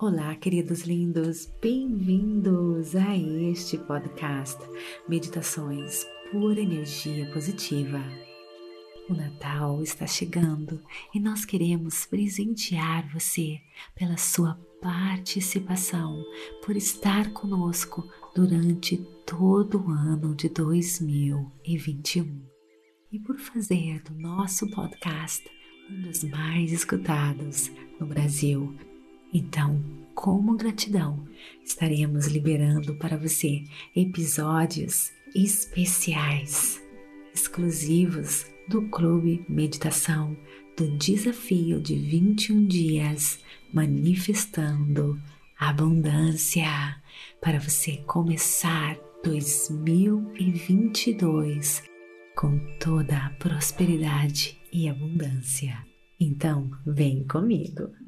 Olá, queridos lindos, bem-vindos a este podcast Meditações por Energia Positiva. O Natal está chegando e nós queremos presentear você pela sua participação, por estar conosco durante todo o ano de 2021 e por fazer do nosso podcast um dos mais escutados no Brasil então, como gratidão, estaremos liberando para você episódios especiais, exclusivos do Clube Meditação do Desafio de 21 Dias Manifestando Abundância para você começar 2022 com toda a prosperidade e abundância. Então, vem comigo!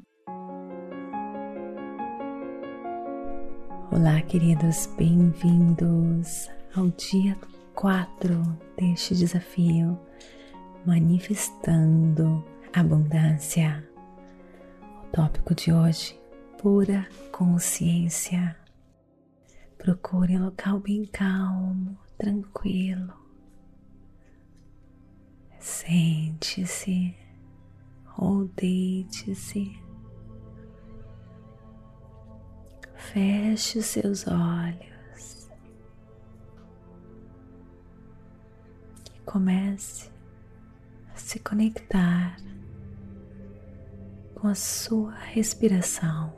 Olá, queridos, bem-vindos ao dia 4 deste desafio Manifestando Abundância. O tópico de hoje: pura consciência. Procure um local bem calmo, tranquilo. Sente-se ou deite-se Feche os seus olhos e comece a se conectar com a sua respiração.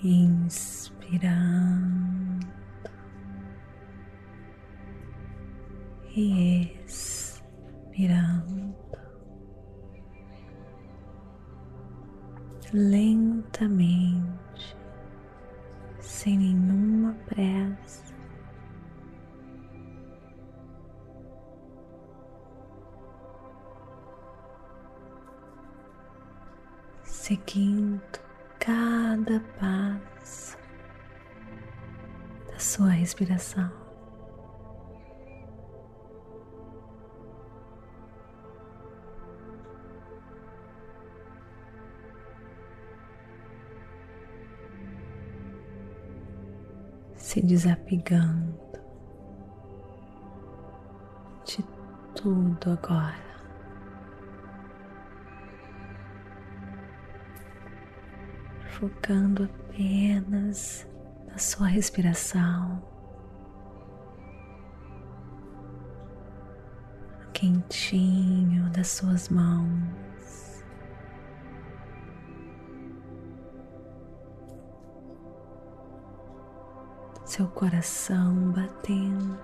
Inspirando e expirando. Lentamente, sem nenhuma pressa. Seguindo cada passo da sua respiração. Se desapegando de tudo agora. Focando apenas na sua respiração, no quentinho das suas mãos. Seu coração batendo.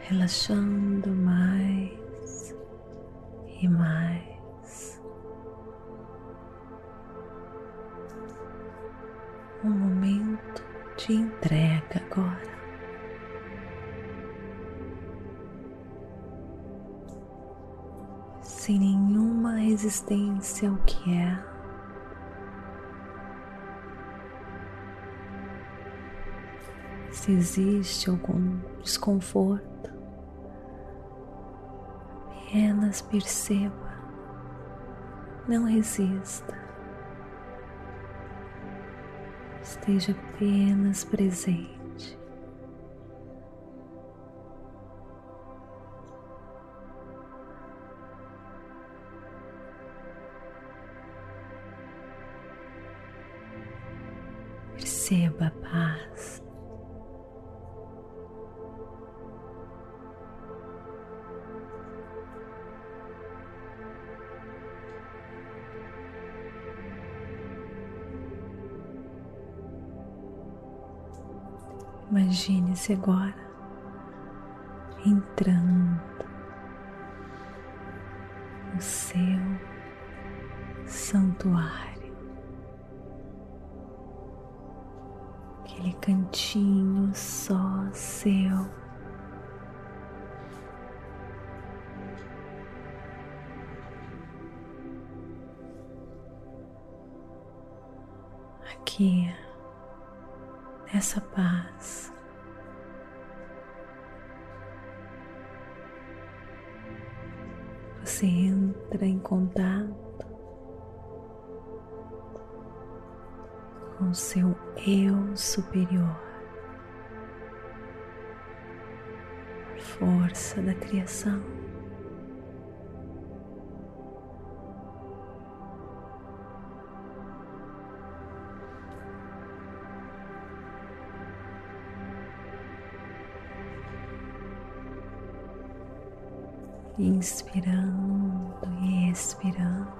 Relaxando mais e mais. Um momento de entrega agora. Sem nenhuma resistência ao que é. Se existe algum desconforto, apenas perceba, não resista, esteja apenas presente. Perceba a Imagine-se agora entrando no seu santuário, você entra em contato com seu eu superior, força da criação. Inspirando e expirando,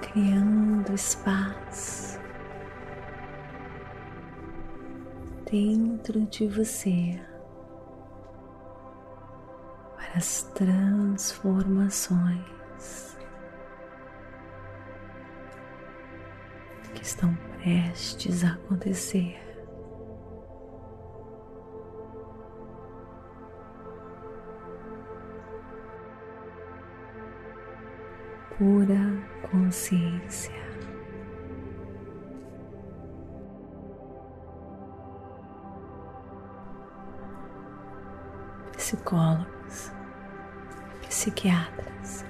criando espaço dentro de você para as transformações que estão prestes a acontecer. Pura consciência. Psicólogos, psiquiatras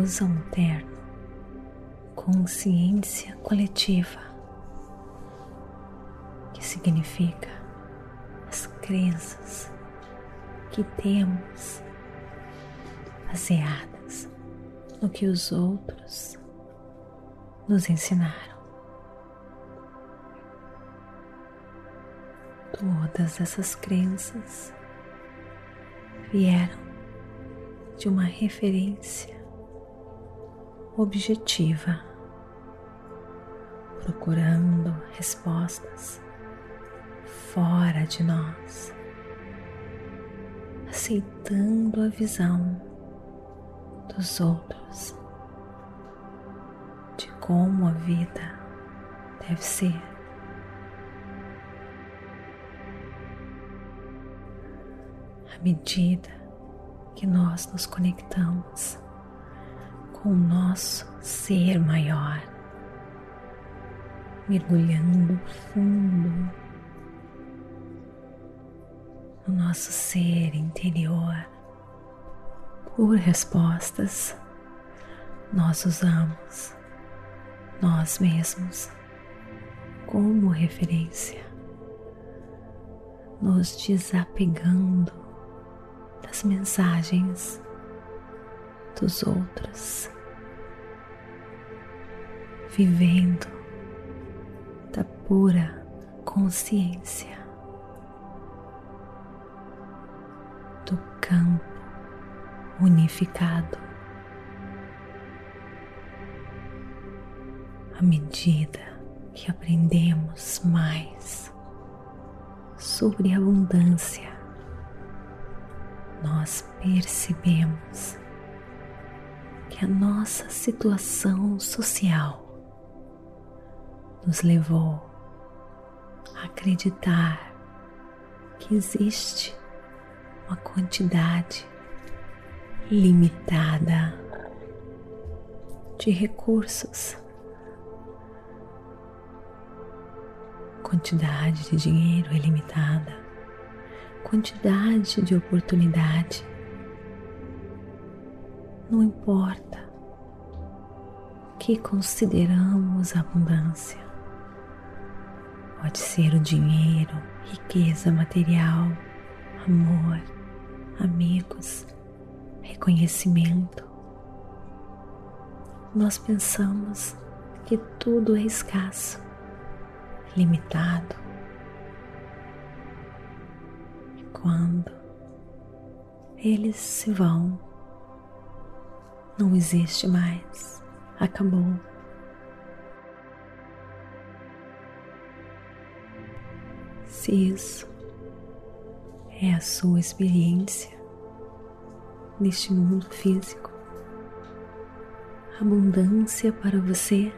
usam o termo consciência coletiva, que significa as crenças que temos baseadas no que os outros nos ensinaram. Todas essas crenças vieram de uma referência objetiva, procurando respostas fora de nós, aceitando a visão dos outros, de como a vida deve ser. À medida que nós nos conectamos com o nosso ser maior, mergulhando fundo no nosso ser interior, por respostas, nós usamos nós mesmos como referência, nos desapegando das mensagens dos outros, vivendo da pura consciência do campo unificado. À medida que aprendemos mais sobre a abundância, nós percebemos que a nossa situação social nos levou a acreditar que existe uma quantidade limitada de recursos, quantidade de dinheiro ilimitada, quantidade de oportunidade. Não importa o que consideramos abundância. Pode ser o dinheiro, riqueza material, amor, amigos, reconhecimento. Nós pensamos que tudo é escasso, limitado. E quando eles se vão, não existe mais, acabou. Se isso é a sua experiência, neste mundo físico. Abundância para você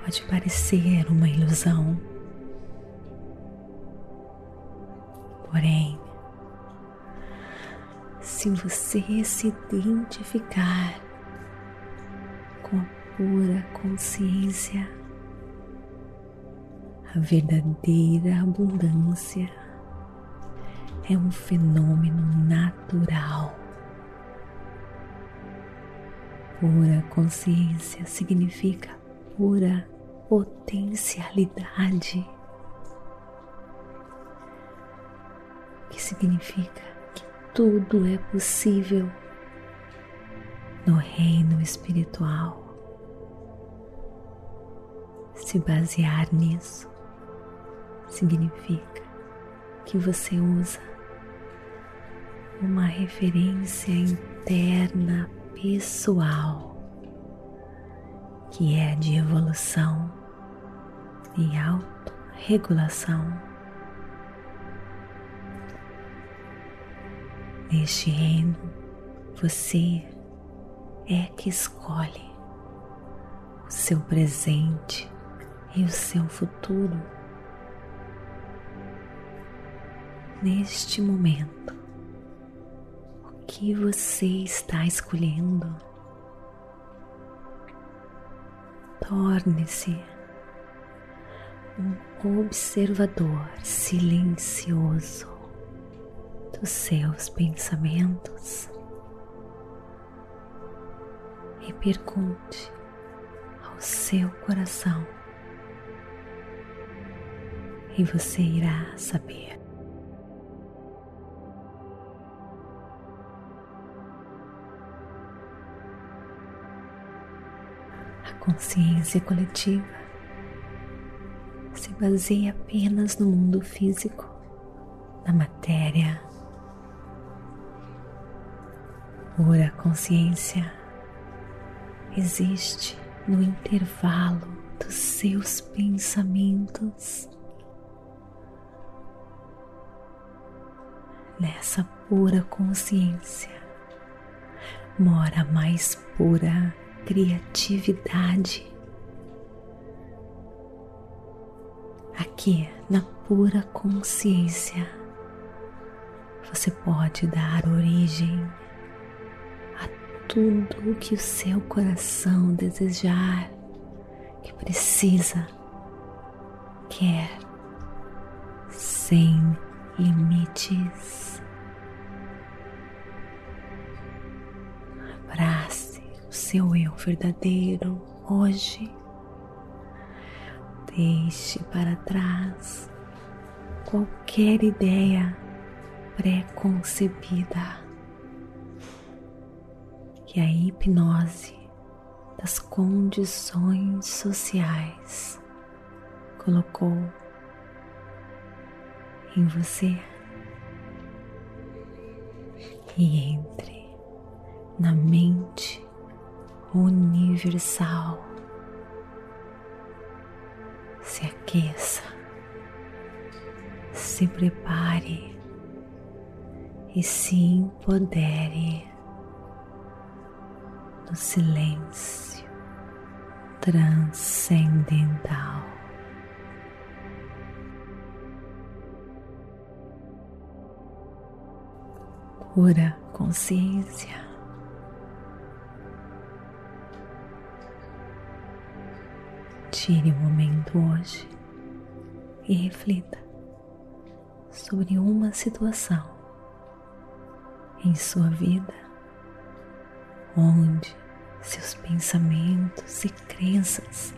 pode parecer uma ilusão, porém, se você se identificar com a pura consciência, a verdadeira abundância é um fenômeno natural. Pura consciência significa pura potencialidade, que significa que tudo é possível no reino espiritual. Se basear nisso significa que você usa uma referência interna pessoal que é de evolução e autorregulação. Neste reino, você é que escolhe o seu presente e o seu futuro. Neste momento, que você está escolhendo? Torne-se um observador silencioso dos seus pensamentos e pergunte ao seu coração e você irá saber. Consciência coletiva se baseia apenas no mundo físico, na matéria. Pura consciência existe no intervalo dos seus pensamentos. Nessa pura consciência mora a mais pura criatividade. Aqui, na pura consciência, você pode dar origem tudo o que o seu coração desejar, que precisa, quer, sem limites. Seu eu verdadeiro hoje. Deixe para trás qualquer ideia pré-concebida que a hipnose das condições sociais colocou em você e entre na mente universal. Se aqueça, se prepare e se empodere no silêncio transcendental. Pura consciência. Tire um momento hoje e reflita sobre uma situação em sua vida onde seus pensamentos e crenças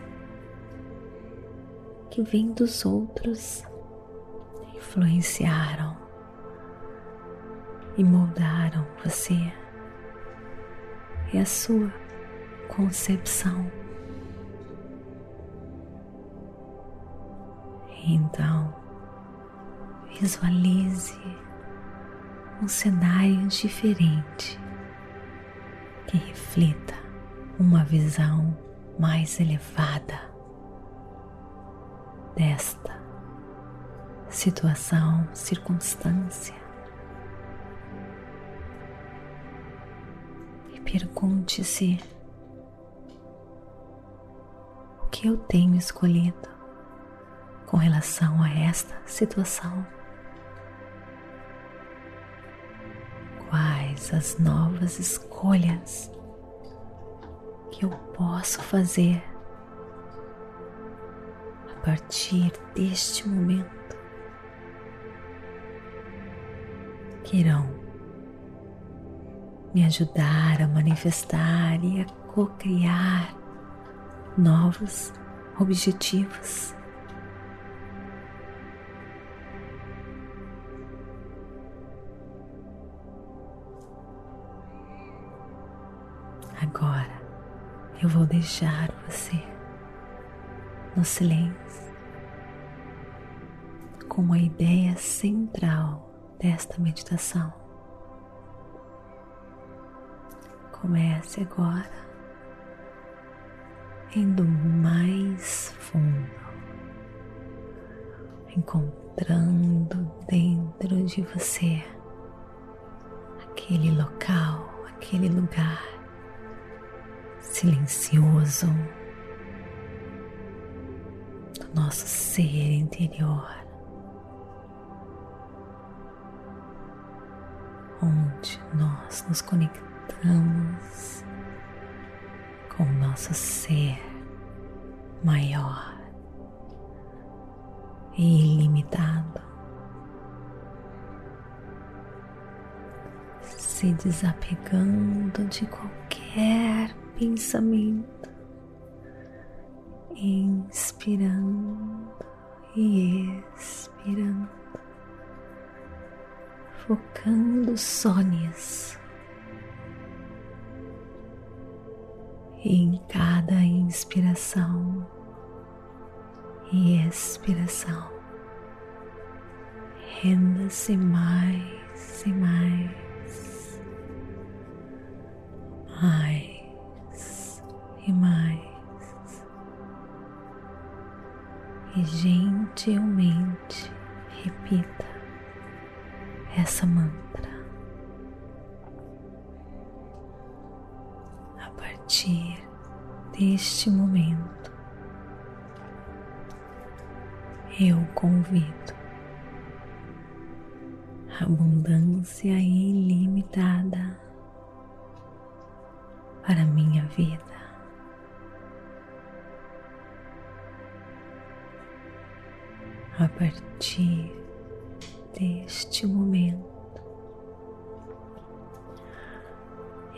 que vêm dos outros influenciaram e moldaram você e a sua concepção. Então, visualize um cenário diferente que reflita uma visão mais elevada desta situação, circunstância. E pergunte-se: o que eu tenho escolhido com relação a esta situação? quais as novas escolhas que eu posso fazer a partir deste momento. que irão me ajudar a manifestar e a co-criar novos objetivos. Eu vou deixar você no silêncio como a ideia central desta meditação. Comece agora indo mais fundo, encontrando dentro de você aquele local, aquele lugar silencioso do nosso ser interior, onde nós nos conectamos com o nosso ser maior e ilimitado. Se desapegando de qualquer pensamento, inspirando e expirando, focando só nisso. E em cada inspiração e expiração, renda-se mais e mais, mais e mais, e gentilmente repita essa mantra. partir deste momento, eu convido abundância ilimitada para minha vida. A partir deste momento,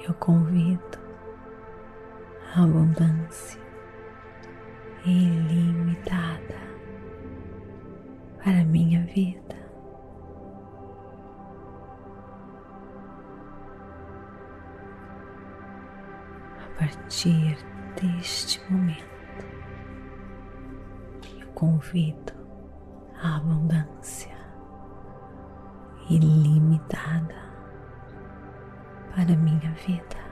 eu convido abundância ilimitada para minha vida. A partir deste momento, eu convido abundância ilimitada para minha vida.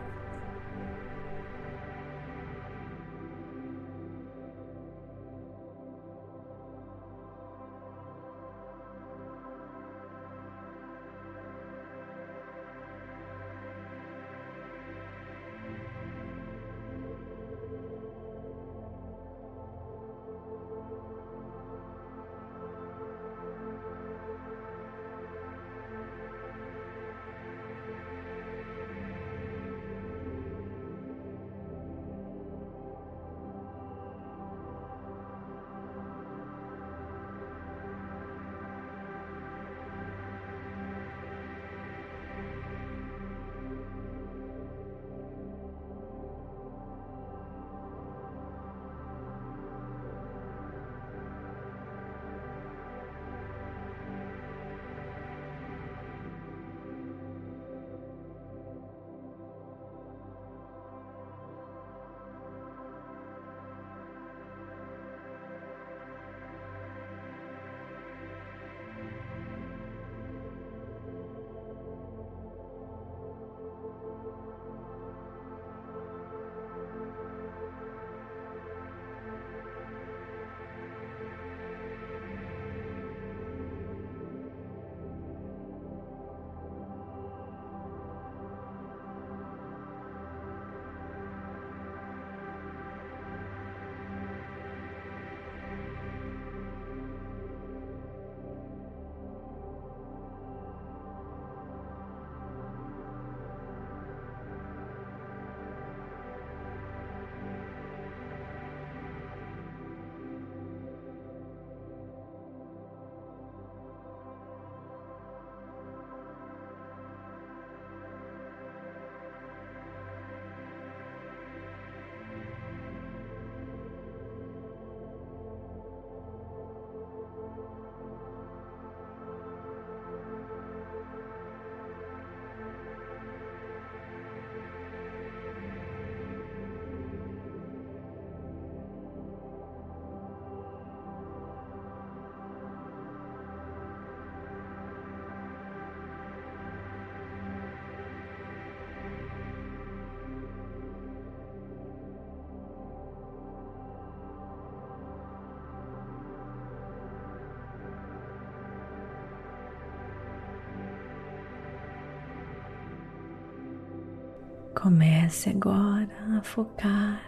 Comece agora a focar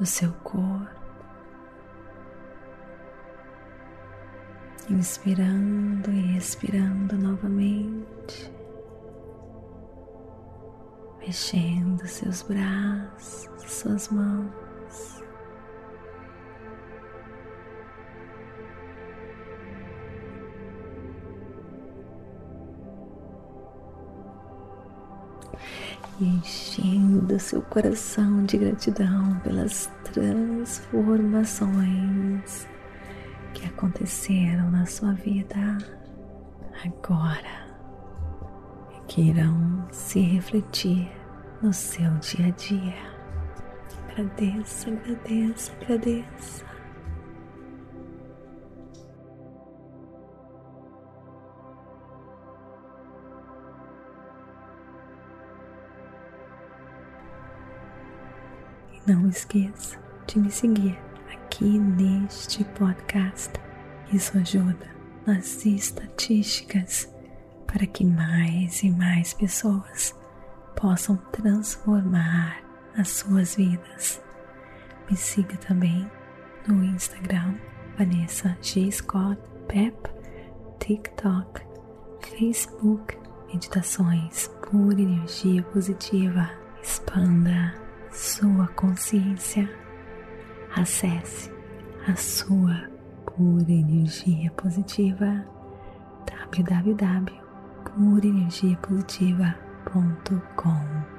no seu corpo, inspirando e expirando novamente, mexendo seus braços, suas mãos. Enchendo seu coração de gratidão pelas transformações que aconteceram na sua vida agora e que irão se refletir no seu dia a dia. Agradeça, agradeça, agradeça. Não esqueça de me seguir aqui neste podcast. Isso ajuda nas estatísticas para que mais e mais pessoas possam transformar as suas vidas. Me siga também no Instagram Vanessa G. Scott Pep, TikTok, Facebook, Meditações por Energia Positiva. Expanda sua consciência. Acesse a sua pura energia positiva www.purenergiapositiva.com